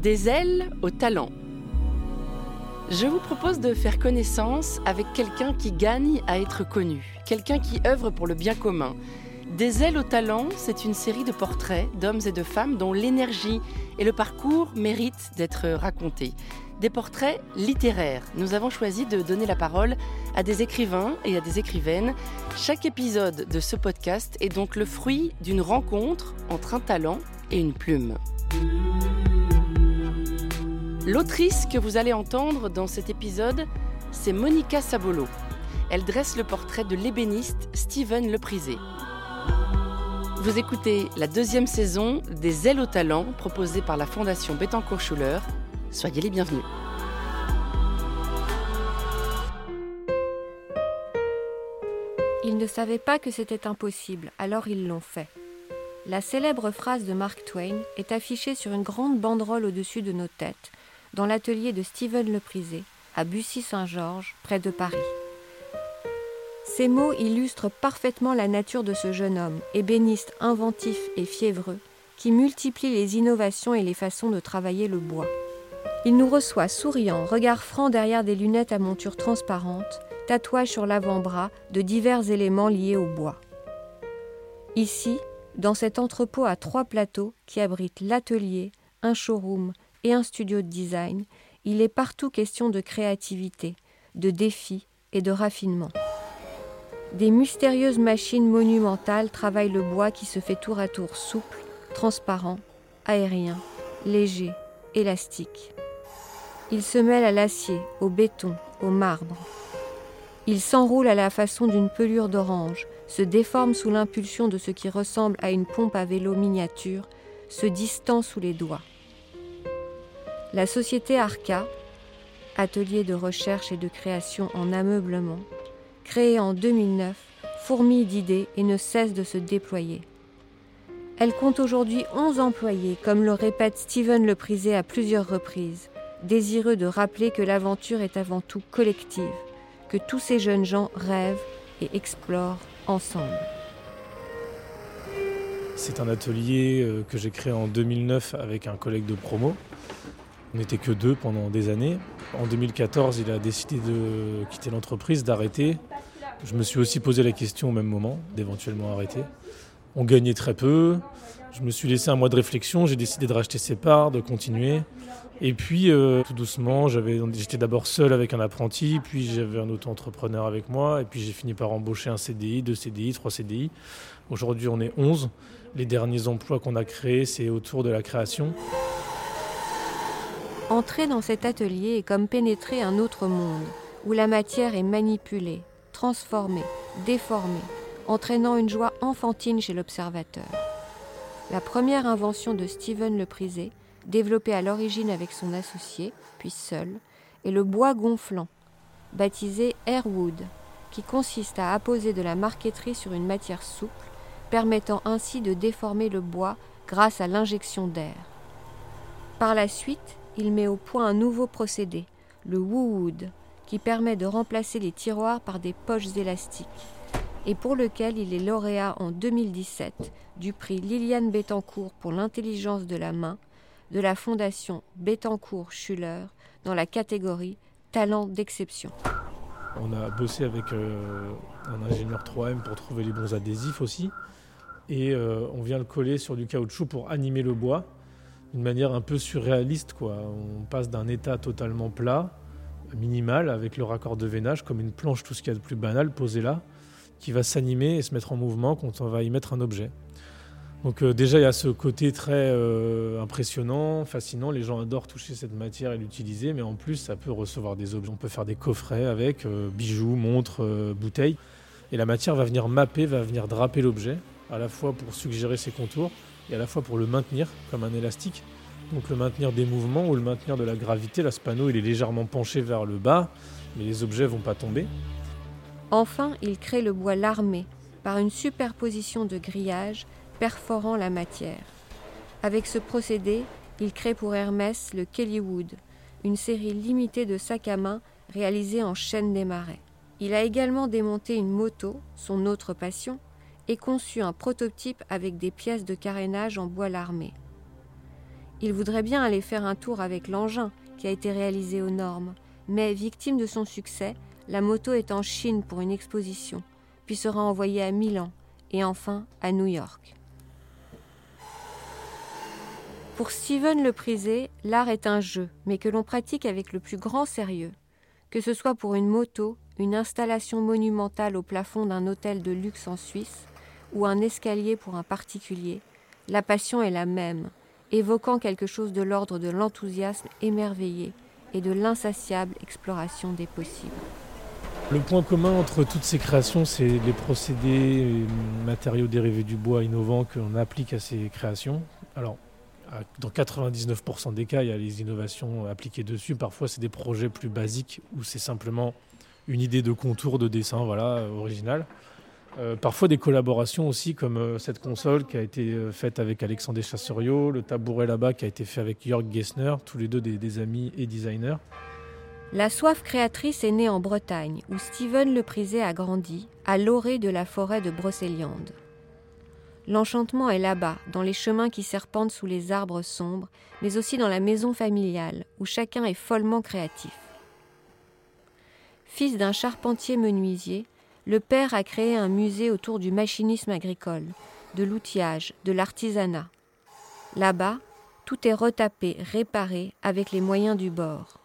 Des ailes au talent. Je vous propose de faire connaissance avec quelqu'un qui gagne à être connu, quelqu'un qui œuvre pour le bien commun. Des ailes au talent, c'est une série de portraits d'hommes et de femmes dont l'énergie et le parcours méritent d'être racontés. Des portraits littéraires. Nous avons choisi de donner la parole à des écrivains et à des écrivaines. Chaque épisode de ce podcast est donc le fruit d'une rencontre entre un talent et une plume. L'autrice que vous allez entendre dans cet épisode, c'est Monica Sabolo. Elle dresse le portrait de l'ébéniste Steven Leprisé. Vous écoutez la deuxième saison des Ailes au talent proposée par la Fondation Bettencourt-Schuller. Soyez les bienvenus. Ils ne savaient pas que c'était impossible, alors ils l'ont fait. La célèbre phrase de Mark Twain est affichée sur une grande banderole au-dessus de nos têtes, dans l'atelier de Stephen Leprisé, à Bussy-Saint-Georges, près de Paris. Ces mots illustrent parfaitement la nature de ce jeune homme, ébéniste inventif et fiévreux, qui multiplie les innovations et les façons de travailler le bois. Il nous reçoit souriant, regard franc derrière des lunettes à monture transparente, tatouage sur l'avant-bras de divers éléments liés au bois. Ici, dans cet entrepôt à trois plateaux qui abrite l'atelier, un showroom et un studio de design, il est partout question de créativité, de défis et de raffinement. Des mystérieuses machines monumentales travaillent le bois qui se fait tour à tour souple, transparent, aérien, léger, élastique. Il se mêle à l'acier, au béton, au marbre. Il s'enroule à la façon d'une pelure d'orange, se déforme sous l'impulsion de ce qui ressemble à une pompe à vélo miniature, se distend sous les doigts. La société Arca, atelier de recherche et de création en ameublement, créée en 2009, fourmille d'idées et ne cesse de se déployer. Elle compte aujourd'hui 11 employés, comme le répète Steven Le Prisé à plusieurs reprises, désireux de rappeler que l'aventure est avant tout collective, que tous ces jeunes gens rêvent et explorent ensemble. C'est un atelier euh, que j'ai créé en 2009 avec un collègue de promo. On n'était que deux pendant des années. En 2014, il a décidé de quitter l'entreprise, d'arrêter. Je me suis aussi posé la question au même moment d'éventuellement arrêter. On gagnait très peu. Je me suis laissé un mois de réflexion. J'ai décidé de racheter ses parts, de continuer. Et puis, euh, tout doucement, j'étais d'abord seul avec un apprenti, puis j'avais un auto-entrepreneur avec moi, et puis j'ai fini par embaucher un CDI, deux CDI, trois CDI. Aujourd'hui, on est 11. Les derniers emplois qu'on a créés, c'est autour de la création. Entrer dans cet atelier est comme pénétrer un autre monde, où la matière est manipulée, transformée, déformée, entraînant une joie enfantine chez l'observateur. La première invention de Steven Le Prisé, développée à l'origine avec son associé, puis seul, est le bois gonflant, baptisé Airwood, qui consiste à apposer de la marqueterie sur une matière souple, permettant ainsi de déformer le bois grâce à l'injection d'air. Par la suite, il met au point un nouveau procédé, le Woowood, qui permet de remplacer les tiroirs par des poches élastiques, et pour lequel il est lauréat en 2017 du prix Liliane Bettencourt pour l'intelligence de la main de la Fondation Bettencourt-Schuller dans la catégorie Talent d'exception. On a bossé avec euh, un ingénieur 3M pour trouver les bons adhésifs aussi. Et euh, on vient le coller sur du caoutchouc pour animer le bois d'une manière un peu surréaliste. Quoi. On passe d'un état totalement plat, minimal, avec le raccord de veinage, comme une planche, tout ce qu'il y a de plus banal, posé là, qui va s'animer et se mettre en mouvement quand on va y mettre un objet. Donc euh, déjà, il y a ce côté très euh, impressionnant, fascinant. Les gens adorent toucher cette matière et l'utiliser, mais en plus, ça peut recevoir des objets. On peut faire des coffrets avec euh, bijoux, montres, bouteilles. Et la matière va venir mapper, va venir draper l'objet, à la fois pour suggérer ses contours et à la fois pour le maintenir comme un élastique. Donc le maintenir des mouvements ou le maintenir de la gravité. Là, ce panneau, il est légèrement penché vers le bas, mais les objets vont pas tomber. Enfin, il crée le bois larmé par une superposition de grillages perforant la matière. Avec ce procédé, il crée pour Hermès le Kellywood, une série limitée de sacs à main réalisés en chaîne des marais. Il a également démonté une moto, son autre passion, et conçu un prototype avec des pièces de carénage en bois larmé. Il voudrait bien aller faire un tour avec l'engin qui a été réalisé aux normes, mais victime de son succès, la moto est en Chine pour une exposition, puis sera envoyée à Milan et enfin à New York. Pour Steven Le Prisé, l'art est un jeu, mais que l'on pratique avec le plus grand sérieux. Que ce soit pour une moto, une installation monumentale au plafond d'un hôtel de luxe en Suisse, ou un escalier pour un particulier, la passion est la même, évoquant quelque chose de l'ordre de l'enthousiasme émerveillé et de l'insatiable exploration des possibles. Le point commun entre toutes ces créations, c'est les procédés et matériaux dérivés du bois innovants qu'on applique à ces créations. Alors, dans 99% des cas, il y a les innovations appliquées dessus. Parfois, c'est des projets plus basiques où c'est simplement une idée de contour, de dessin, voilà, original. Euh, parfois des collaborations aussi, comme euh, cette console qui a été euh, faite avec Alexandre Chasseriot, le tabouret là-bas qui a été fait avec Jörg Gessner, tous les deux des, amis et designers. La soif créatrice est née en Bretagne, où Steven Le Prisé a grandi, à l'orée de la forêt de Brocéliande. L'enchantement est là-bas, dans les chemins qui serpentent sous les arbres sombres, mais aussi dans la maison familiale, où chacun est follement créatif. Fils d'un charpentier menuisier, le père a créé un musée autour du machinisme agricole, de l'outillage, de l'artisanat. Là-bas, tout est retapé, réparé avec les moyens du bord.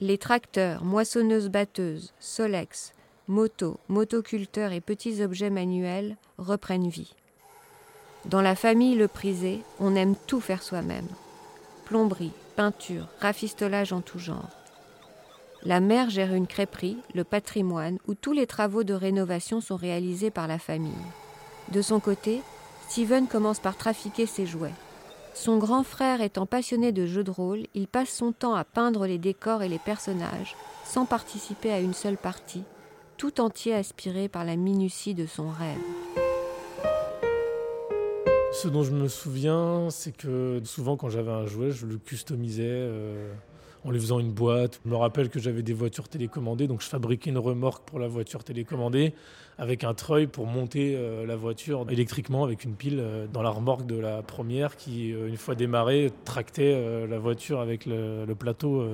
Les tracteurs, moissonneuses-batteuses, solex, motos, motoculteurs et petits objets manuels reprennent vie. Dans la famille Le Prisé, on aime tout faire soi-même. Plomberie, peinture, rafistolage en tout genre. La mère gère une crêperie, le patrimoine, où tous les travaux de rénovation sont réalisés par la famille. De son côté, Steven commence par trafiquer ses jouets. Son grand frère étant passionné de jeux de rôle, il passe son temps à peindre les décors et les personnages, sans participer à une seule partie, tout entier aspiré par la minutie de son rêve. Ce dont je me souviens, c'est que souvent quand j'avais un jouet, je le customisais. Euh, en lui faisant une boîte. Je me rappelle que j'avais des voitures télécommandées, donc je fabriquais une remorque pour la voiture télécommandée avec un treuil pour monter euh, la voiture électriquement avec une pile euh, dans la remorque de la première qui, euh, une fois démarrée, tractait la voiture avec le, plateau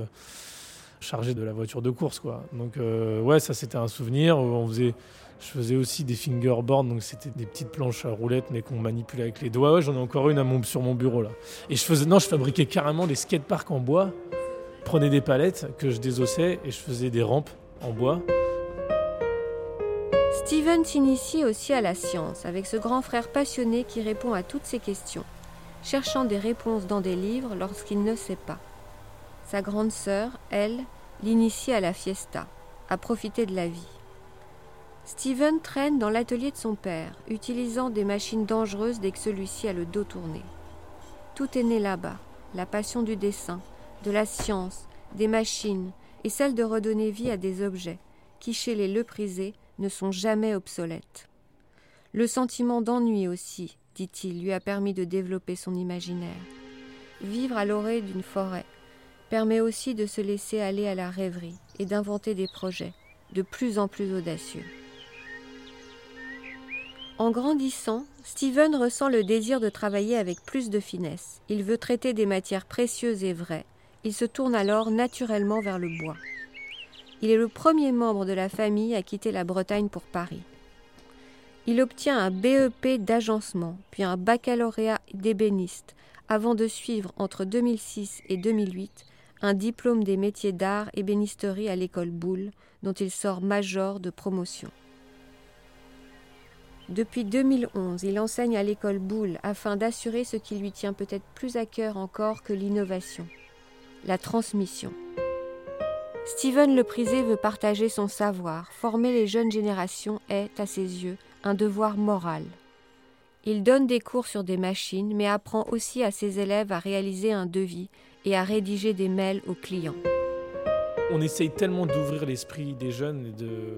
chargé de la voiture de course. Donc ouais, ça c'était un souvenir. On faisait, je faisais aussi des fingerboards, donc c'était des petites planches à roulettes mais qu'on manipulait avec les doigts. J'en ai encore une sur mon bureau là. Et je faisais, non, je fabriquais carrément des skateparks en bois prenais des palettes que je désossais et je faisais des rampes en bois. Steven s'initie aussi à la science avec ce grand frère passionné qui répond à toutes ses questions, cherchant des réponses dans des livres lorsqu'il ne sait pas. Sa grande sœur, elle, l'initie à la fiesta, à profiter de la vie. Steven traîne dans l'atelier de son père, utilisant des machines dangereuses dès que celui-ci a le dos tourné. Tout est né là-bas, la passion du dessin, de la science, des machines et celle de redonner vie à des objets qui, chez les leprisés, ne sont jamais obsolètes. Le sentiment d'ennui aussi, dit-il, lui a permis de développer son imaginaire. Vivre à l'orée d'une forêt permet aussi de se laisser aller à la rêverie et d'inventer des projets de plus en plus audacieux. En grandissant, Steven ressent le désir de travailler avec plus de finesse. Il veut traiter des matières précieuses et vraies, il se tourne alors naturellement vers le bois. Il est le premier membre de la famille à quitter la Bretagne pour Paris. Il obtient un BEP d'agencement, puis un baccalauréat d'ébéniste, avant de suivre entre 2006 et 2008 un diplôme des métiers d'art ébénisterie à l'école Boulle, dont il sort major de promotion. Depuis 2011, il enseigne à l'école Boulle afin d'assurer ce qui lui tient peut-être plus à cœur encore que l'innovation, la transmission. Steven Le Prisé veut partager son savoir. Former les jeunes générations est, à ses yeux, un devoir moral. Il donne des cours sur des machines, mais apprend aussi à ses élèves à réaliser un devis et à rédiger des mails aux clients. On essaye tellement d'ouvrir l'esprit des jeunes et de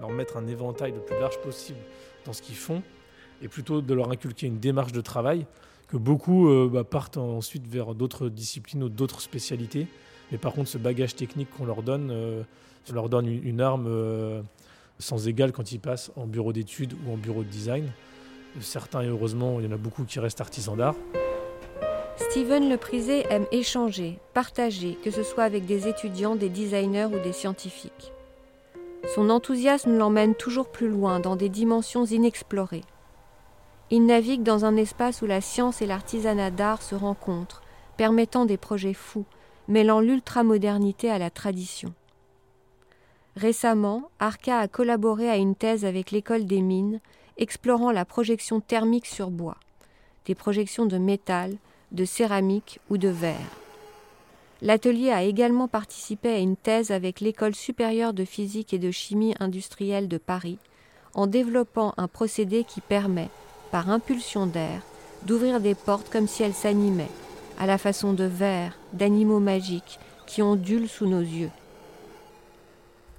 leur mettre un éventail le plus large possible dans ce qu'ils font, et plutôt de leur inculquer une démarche de travail que beaucoup euh, bah, partent ensuite vers d'autres disciplines ou d'autres spécialités. Mais par contre, ce bagage technique qu'on leur donne, euh, ça leur donne une, arme euh, sans égale quand ils passent en bureau d'études ou en bureau de design. Certains, et heureusement, il y en a beaucoup qui restent artisans d'art. Steven Leprisé aime échanger, partager, que ce soit avec des étudiants, des designers ou des scientifiques. Son enthousiasme l'emmène toujours plus loin, dans des dimensions inexplorées. Il navigue dans un espace où la science et l'artisanat d'art se rencontrent, permettant des projets fous, mêlant l'ultramodernité à la tradition. Récemment, Arca a collaboré à une thèse avec l'école des mines, explorant la projection thermique sur bois, des projections de métal, de céramique ou de verre. L'atelier a également participé à une thèse avec l'École supérieure de physique et de chimie industrielle de Paris, en développant un procédé qui permet, par impulsion d'air, d'ouvrir des portes comme si elles s'animaient, à la façon de vers, d'animaux magiques qui ondulent sous nos yeux.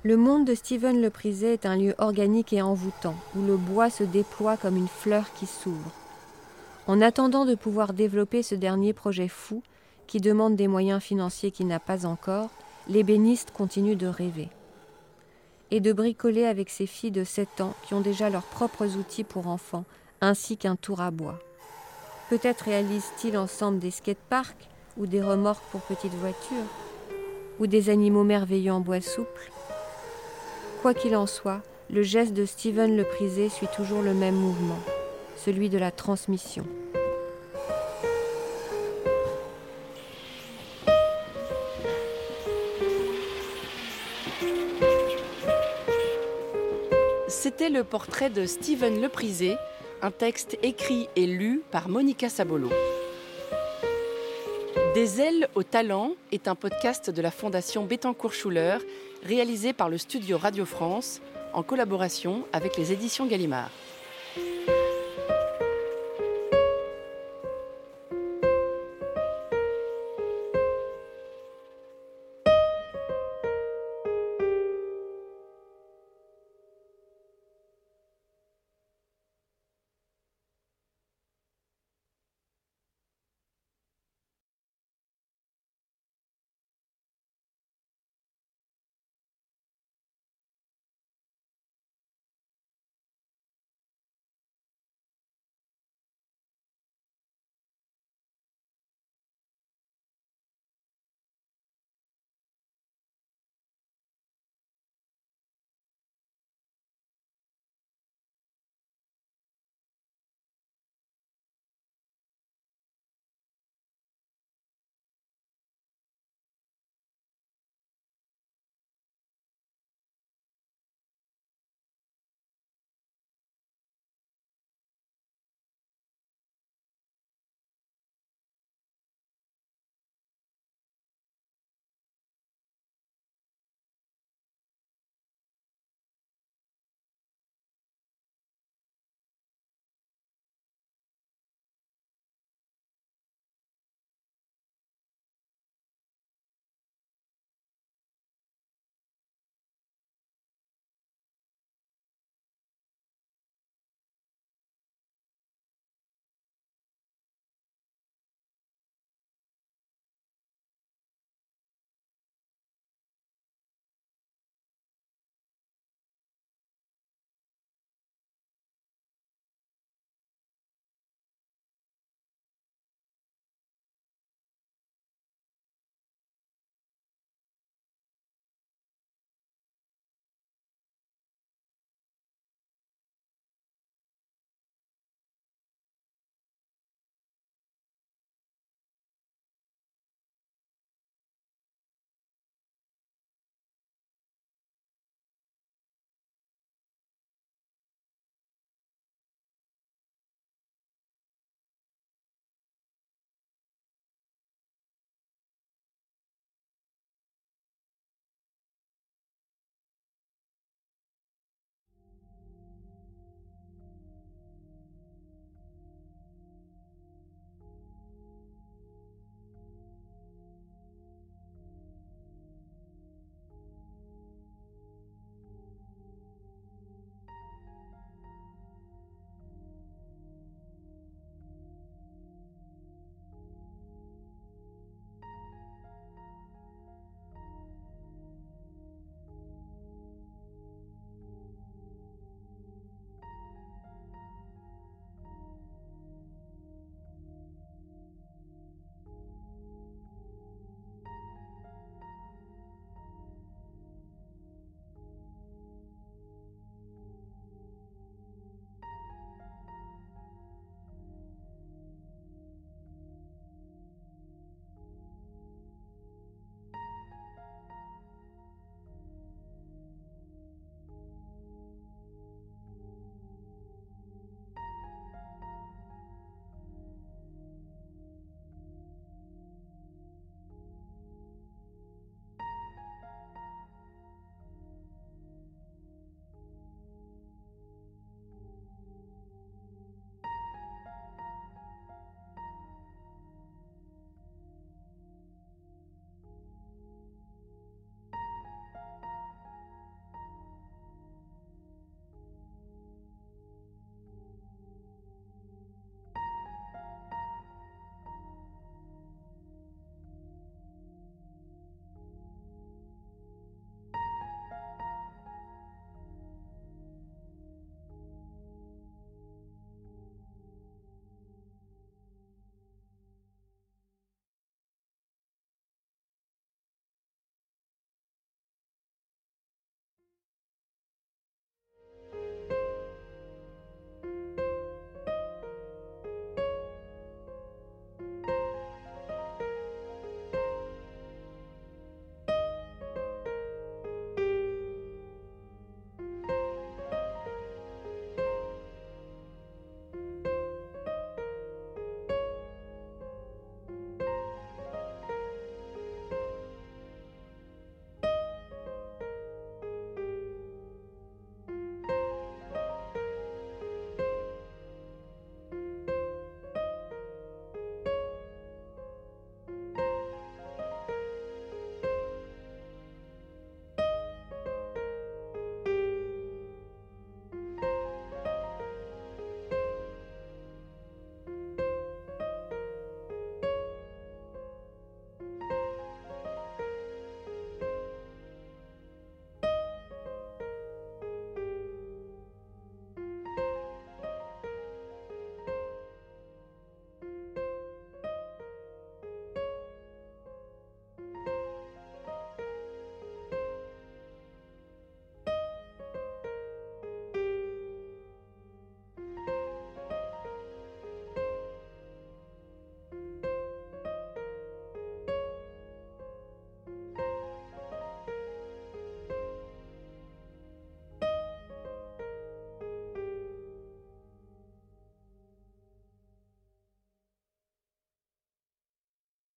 Le monde de Steven Le Prisé est un lieu organique et envoûtant, où le bois se déploie comme une fleur qui s'ouvre. En attendant de pouvoir développer ce dernier projet fou, qui demande des moyens financiers qu'il n'a pas encore, l'ébéniste continue de rêver. Et de bricoler avec ses filles de 7 ans qui ont déjà leurs propres outils pour enfants, ainsi qu'un tour à bois. Peut-être réalisent-ils ensemble des skateparks ou des remorques pour petites voitures, ou des animaux merveilleux en bois souple. Quoi qu'il en soit, le geste de Steven le Prisé suit toujours le même mouvement, celui de la transmission. C'était le portrait de Steven Leprisé, un texte écrit et lu par Monica Sabolo. Des ailes au talent est un podcast de la Fondation Bettencourt-Schuller, réalisé par le studio Radio France en collaboration avec les éditions Gallimard.